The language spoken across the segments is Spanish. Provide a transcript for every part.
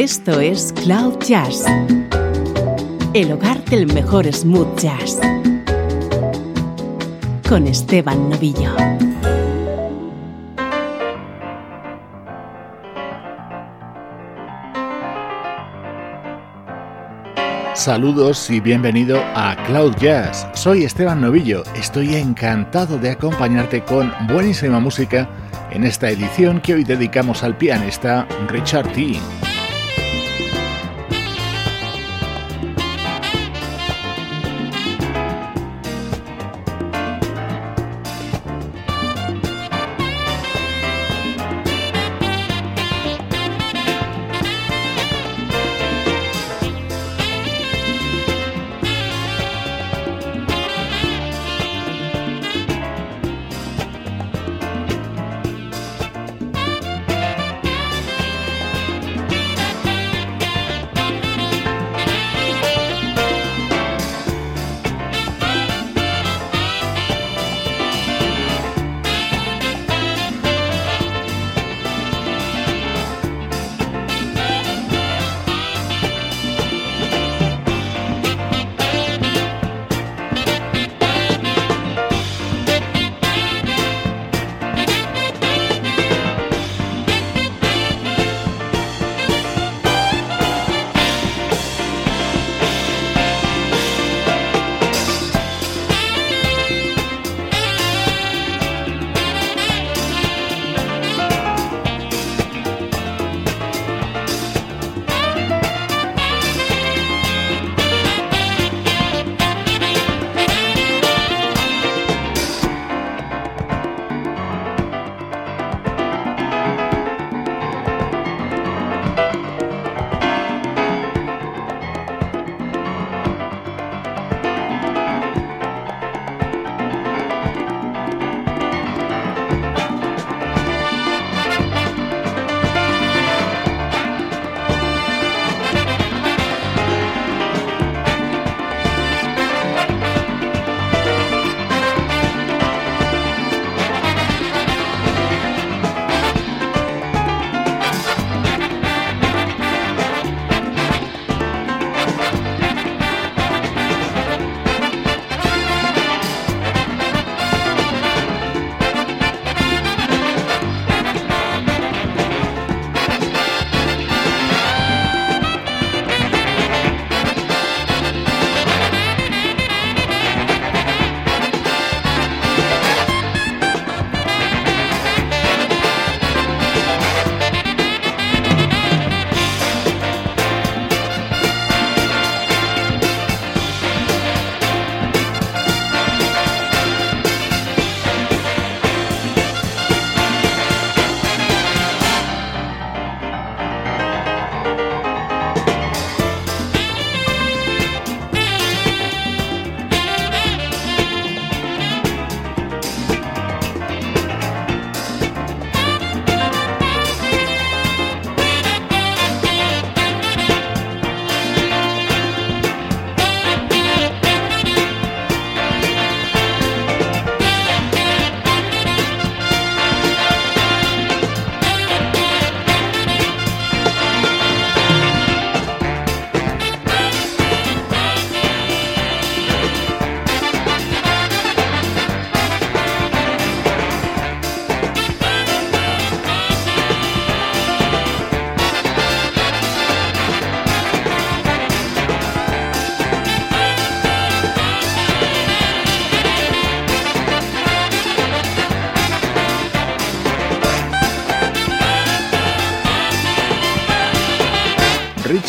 Esto es Cloud Jazz, el hogar del mejor smooth jazz, con Esteban Novillo. Saludos y bienvenido a Cloud Jazz. Soy Esteban Novillo. Estoy encantado de acompañarte con buenísima música en esta edición que hoy dedicamos al pianista Richard T.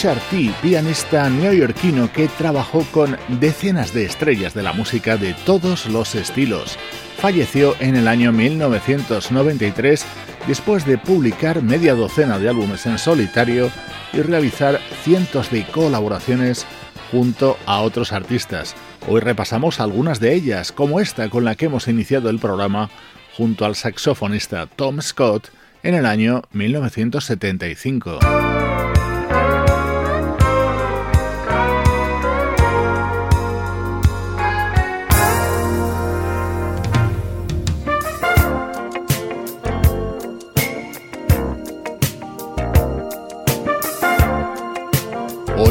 Richard pianista neoyorquino que trabajó con decenas de estrellas de la música de todos los estilos. Falleció en el año 1993 después de publicar media docena de álbumes en solitario y realizar cientos de colaboraciones junto a otros artistas. Hoy repasamos algunas de ellas, como esta con la que hemos iniciado el programa junto al saxofonista Tom Scott en el año 1975.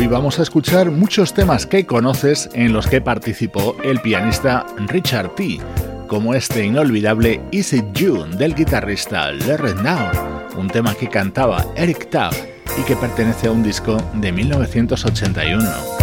Vamos a escuchar muchos temas que conoces en los que participó el pianista Richard T., como este inolvidable Is It You del guitarrista Larry Now, un tema que cantaba Eric Tubb y que pertenece a un disco de 1981.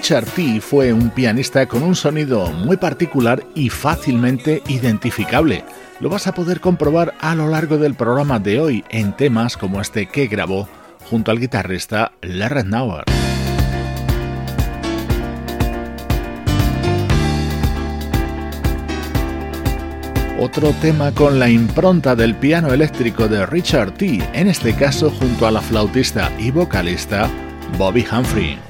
Richard T. fue un pianista con un sonido muy particular y fácilmente identificable. Lo vas a poder comprobar a lo largo del programa de hoy en temas como este que grabó junto al guitarrista Larry Nauer. Otro tema con la impronta del piano eléctrico de Richard T., en este caso junto a la flautista y vocalista Bobby Humphrey.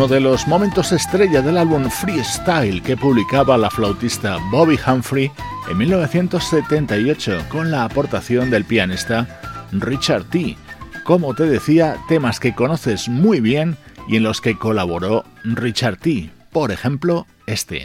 Uno de los momentos estrella del álbum Freestyle que publicaba la flautista Bobby Humphrey en 1978 con la aportación del pianista Richard T. Como te decía, temas que conoces muy bien y en los que colaboró Richard T. Por ejemplo, este.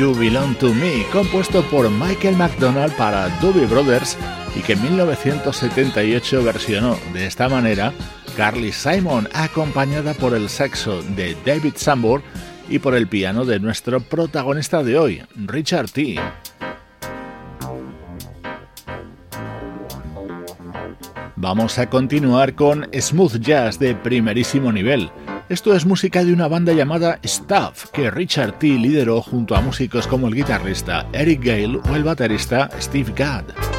You Belong to Me, compuesto por Michael McDonald para Doobie Brothers y que en 1978 versionó de esta manera Carly Simon, acompañada por el saxo de David Sambor y por el piano de nuestro protagonista de hoy, Richard T. Vamos a continuar con smooth jazz de primerísimo nivel. Esto es música de una banda llamada Stuff, que Richard T. lideró junto a músicos como el guitarrista Eric Gale o el baterista Steve Gadd.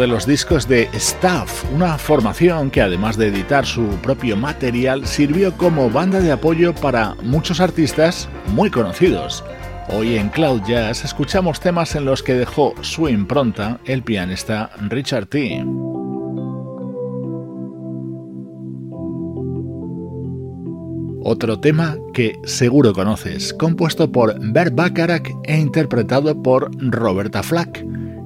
De los discos de Staff, una formación que además de editar su propio material sirvió como banda de apoyo para muchos artistas muy conocidos. Hoy en Cloud Jazz escuchamos temas en los que dejó su impronta el pianista Richard T. Otro tema que seguro conoces, compuesto por Bert Bacharach e interpretado por Roberta Flack.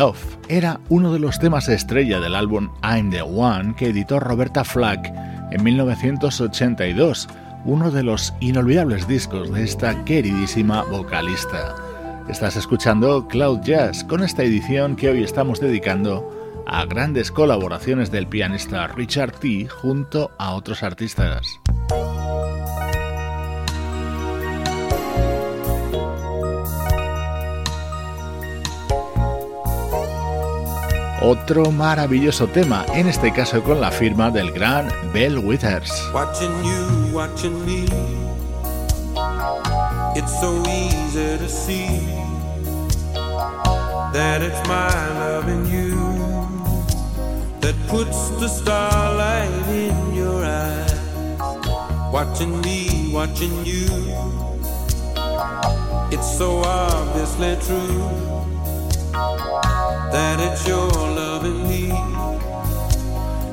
Love era uno de los temas estrella del álbum I'm the One que editó Roberta Flack en 1982, uno de los inolvidables discos de esta queridísima vocalista. Estás escuchando Cloud Jazz con esta edición que hoy estamos dedicando a grandes colaboraciones del pianista Richard T junto a otros artistas. Otro maravilloso tema, en este caso con la firma del gran Bell Withers. Watching you, watching me. It's so easy to see that it's my loving you that puts the starlight in your eyes. Watching me, watching you. It's so obviously true. that it's your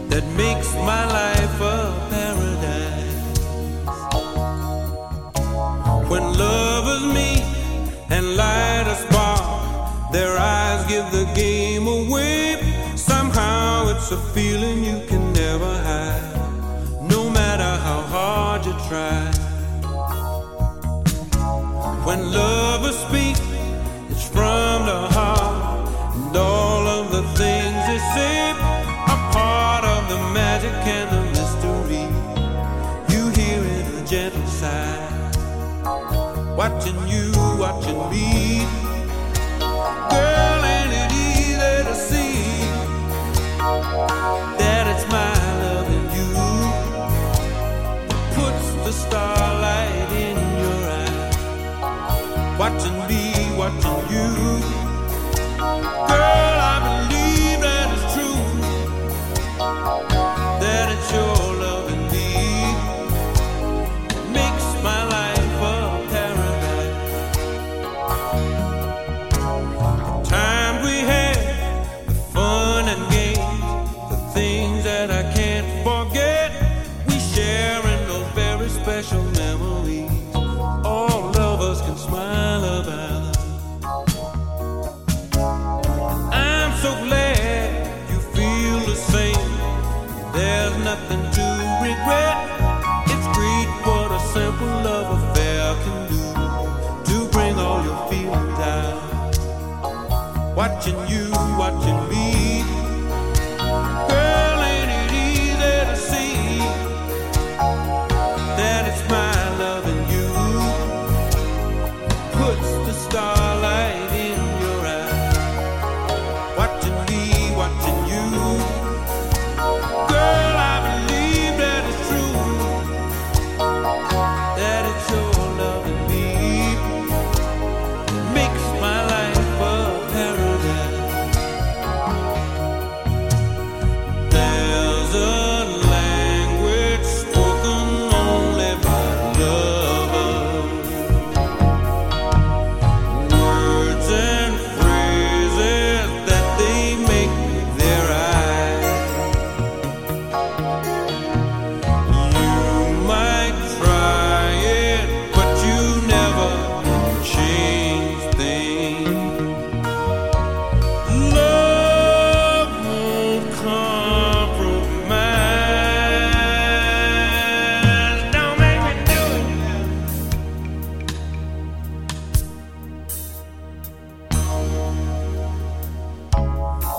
that makes my life a Girl.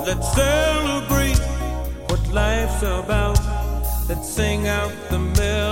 Let's celebrate what life's about. Let's sing out the melody.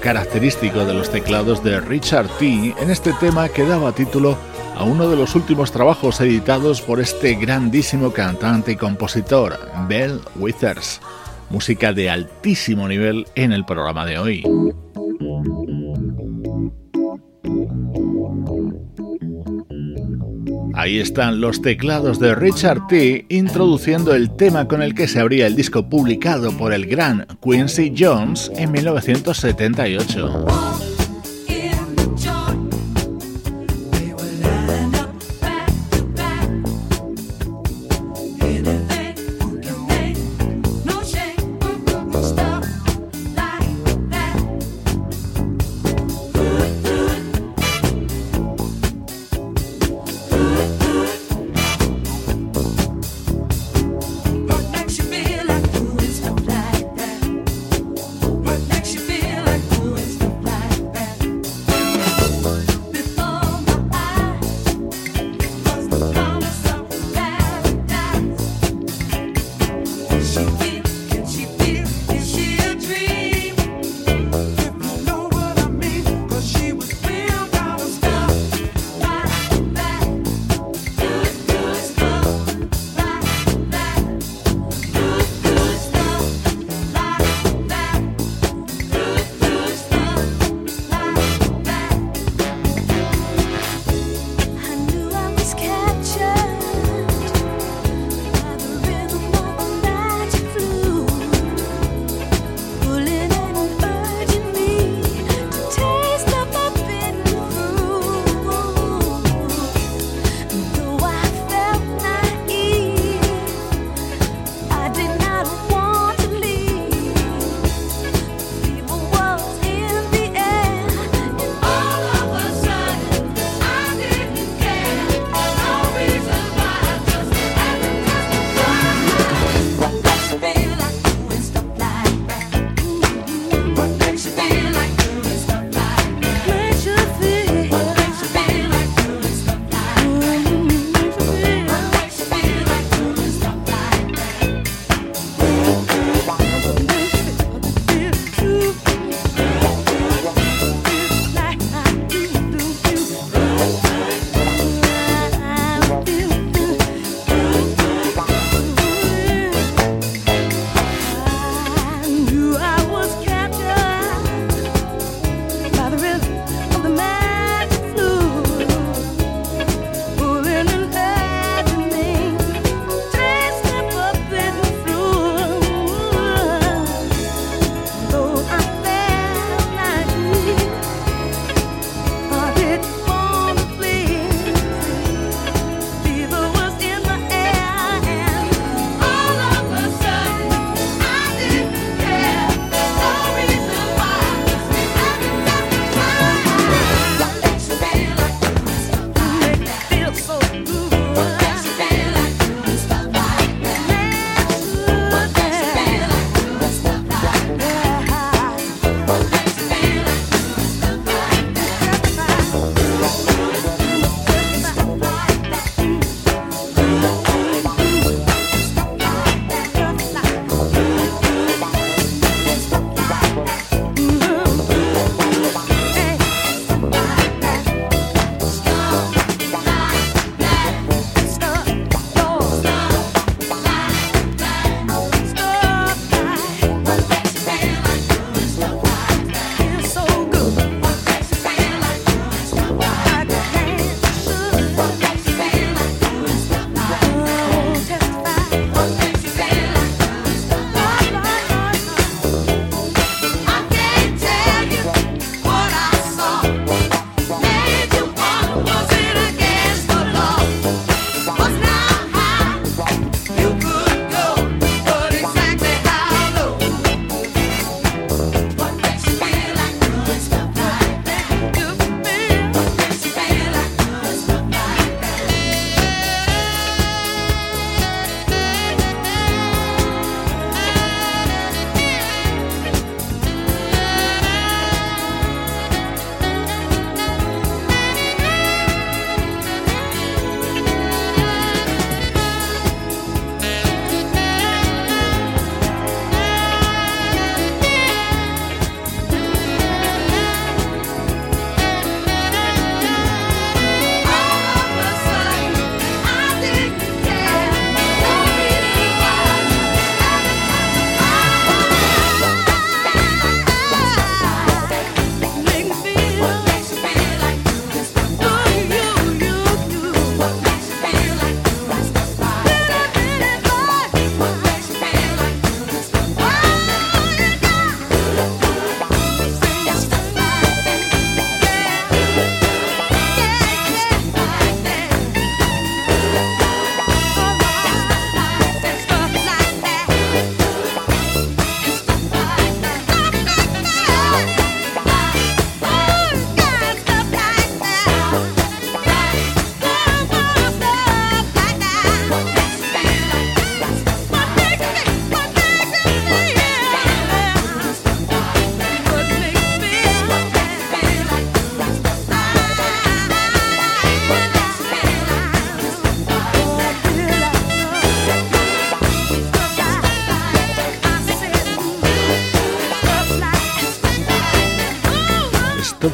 Característico de los teclados de Richard T. en este tema que daba título a uno de los últimos trabajos editados por este grandísimo cantante y compositor, Bell Withers. Música de altísimo nivel en el programa de hoy. Ahí están los teclados de Richard T. introduciendo el tema con el que se abría el disco publicado por el gran Quincy Jones en 1978.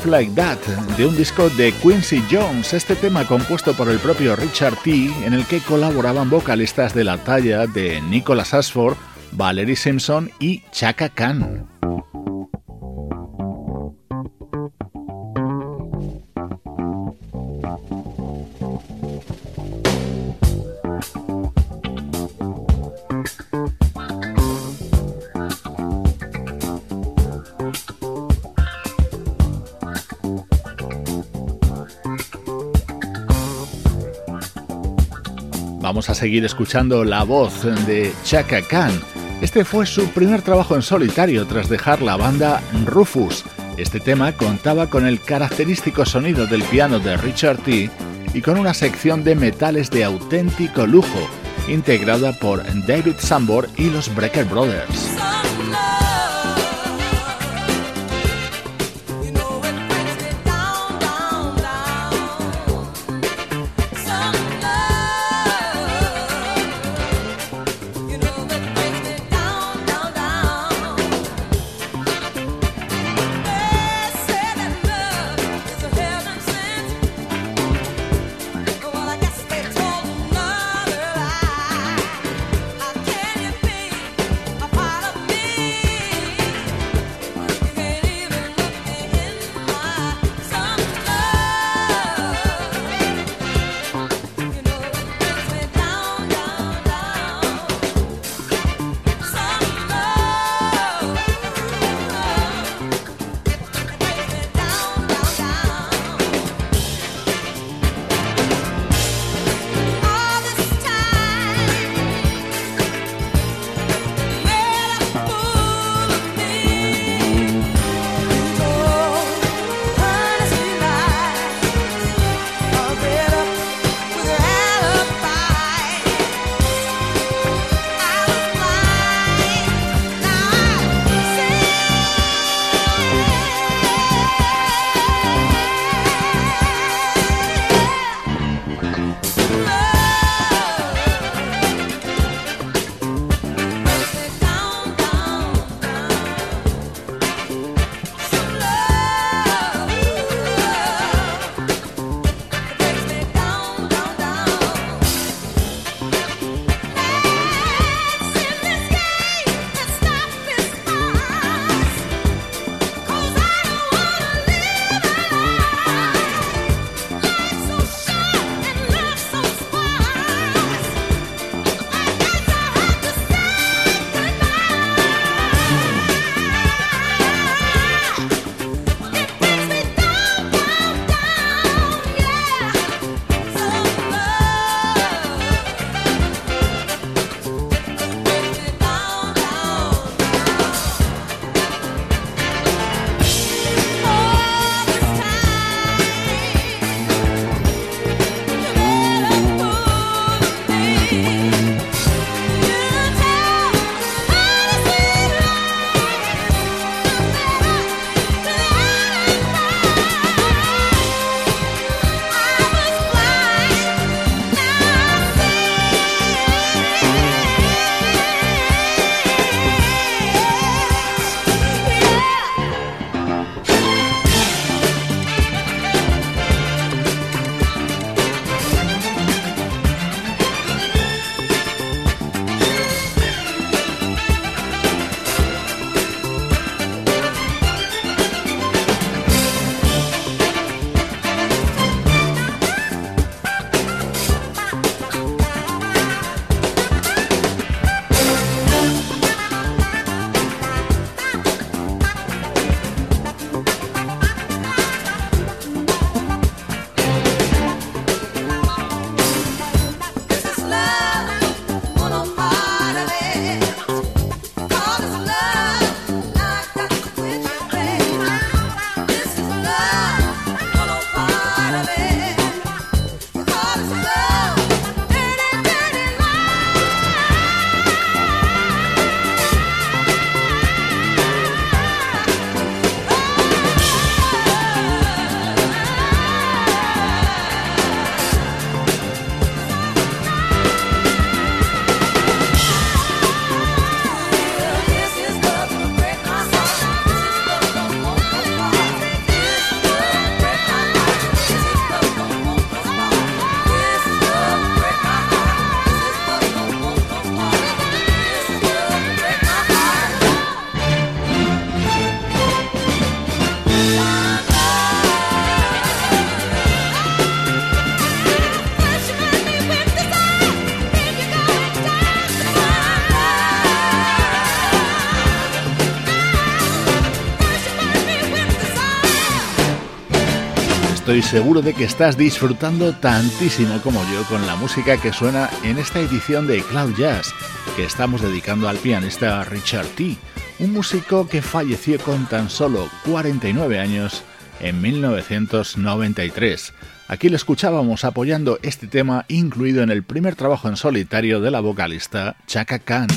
Like That, de un disco de Quincy Jones, este tema compuesto por el propio Richard T., en el que colaboraban vocalistas de la talla de Nicholas Ashford, Valerie Simpson y Chaka Khan. Seguir escuchando la voz de Chaka Khan. Este fue su primer trabajo en solitario tras dejar la banda Rufus. Este tema contaba con el característico sonido del piano de Richard T. y con una sección de metales de auténtico lujo, integrada por David Sambor y los Brecker Brothers. Estoy seguro de que estás disfrutando tantísimo como yo con la música que suena en esta edición de Cloud Jazz que estamos dedicando al pianista Richard T., un músico que falleció con tan solo 49 años en 1993. Aquí le escuchábamos apoyando este tema incluido en el primer trabajo en solitario de la vocalista Chaka Khan.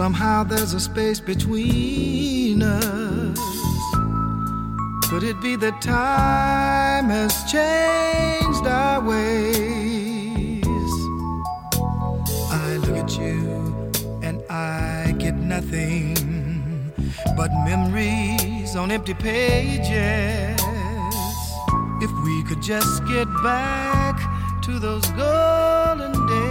Somehow there's a space between us. Could it be that time has changed our ways? I look at you and I get nothing but memories on empty pages. If we could just get back to those golden days.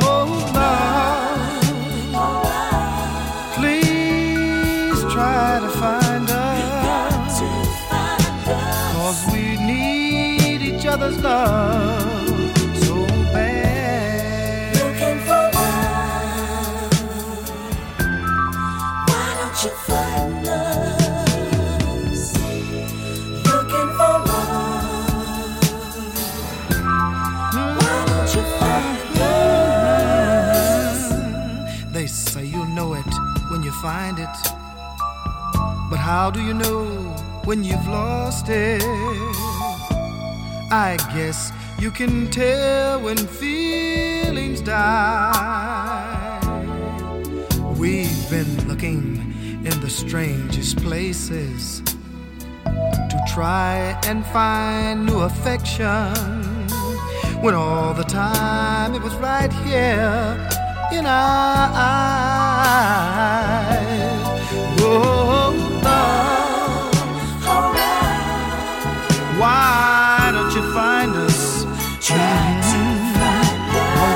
mother's love so bad. Looking for love. Why don't you find us? Looking for love. Why don't you find us? They say you know it when you find it. But how do you know when you've lost it? I guess you can tell when feelings die. We've been looking in the strangest places to try and find new affection when all the time it was right here in our eyes. Oh, love, oh, love. why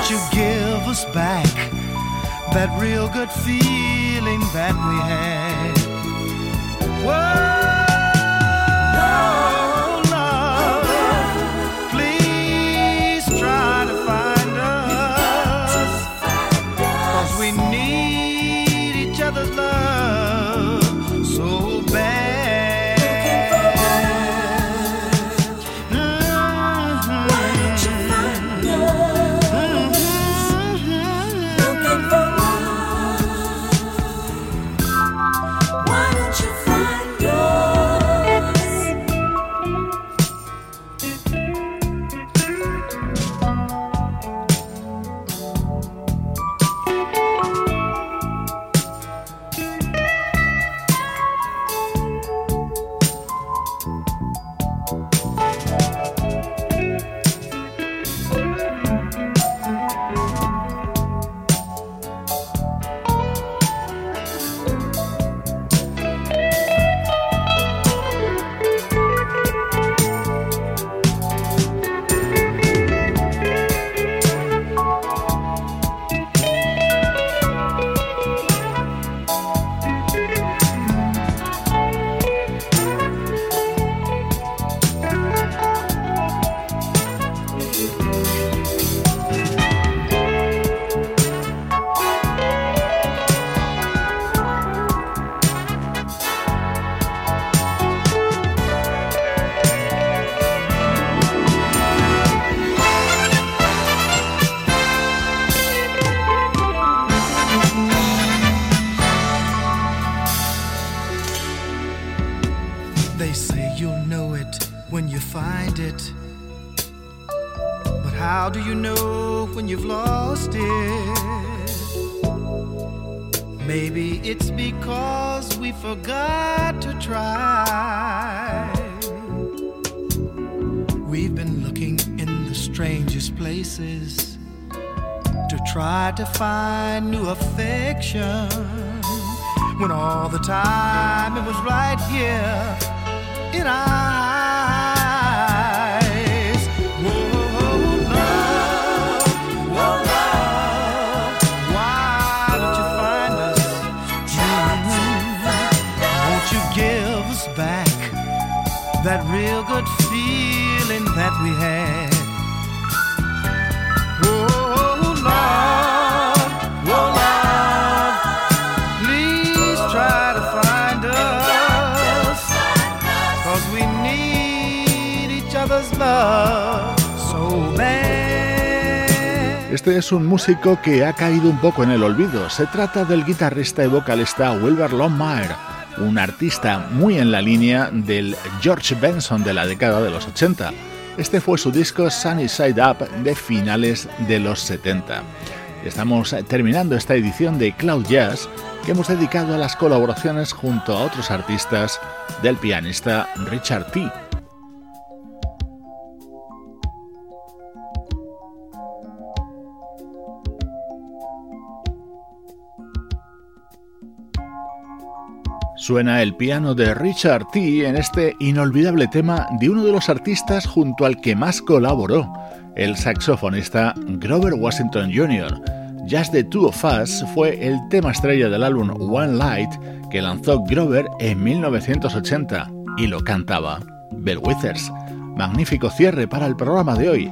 Won't you give us back that real good feeling that we had? Whoa. Maybe Este es un músico que ha caído un poco en el olvido. Se trata del guitarrista y vocalista Wilbur Longmire un artista muy en la línea del George Benson de la década de los 80. Este fue su disco Sunny Side Up de finales de los 70. Estamos terminando esta edición de Cloud Jazz que hemos dedicado a las colaboraciones junto a otros artistas del pianista Richard T. Suena el piano de Richard T. en este inolvidable tema de uno de los artistas junto al que más colaboró, el saxofonista Grover Washington Jr. Just the Two of Us fue el tema estrella del álbum One Light que lanzó Grover en 1980 y lo cantaba Bill Withers. Magnífico cierre para el programa de hoy.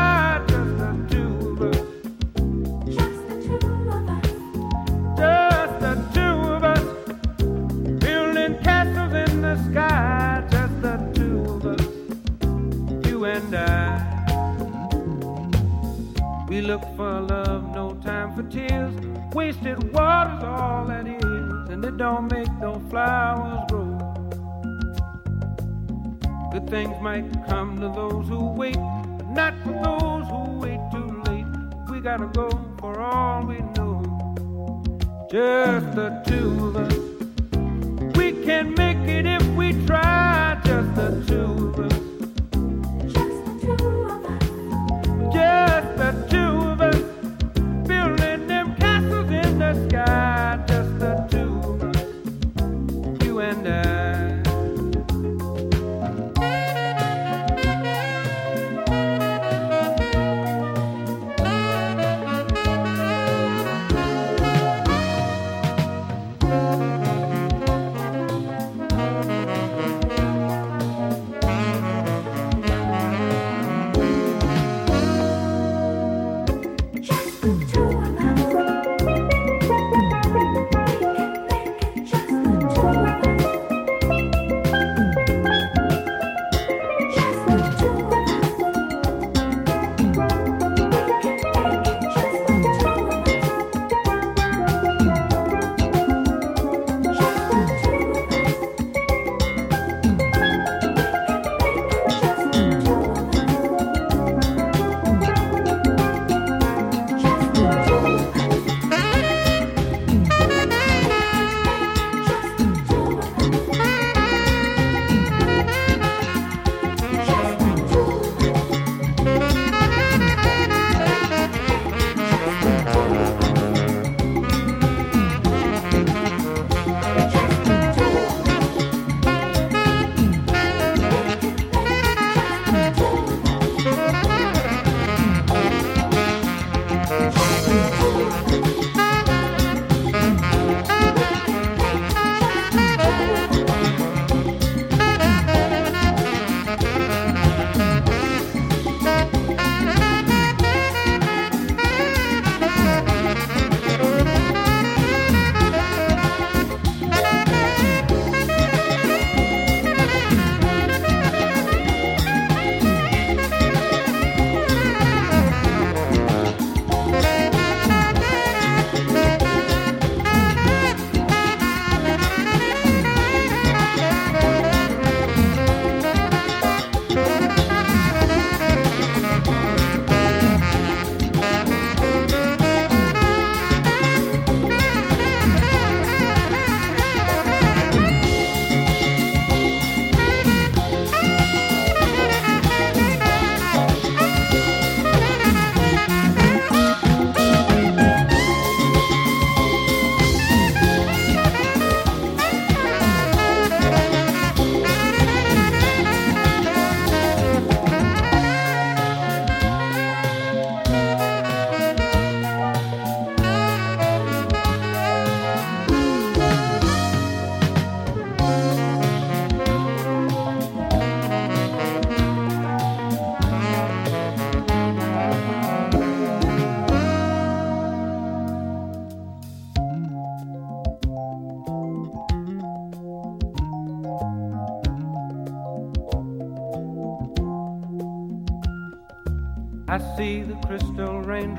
might come to those who wait, but not for those who wait too late. We gotta go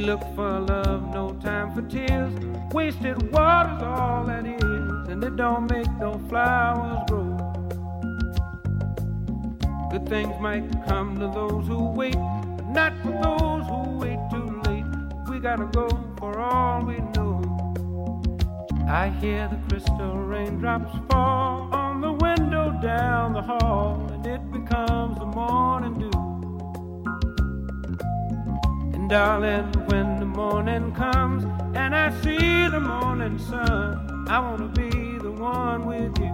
Look for love, no time for tears. Wasted water's all that is, and it don't make no flowers grow. Good things might come to those who wait, but not for those who wait too late. We gotta go for all we know. I hear the crystal raindrops fall on the window down the hall, and it becomes the morning dew. Darling, when the morning comes and I see the morning sun, I wanna be the one with you.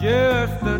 Just the.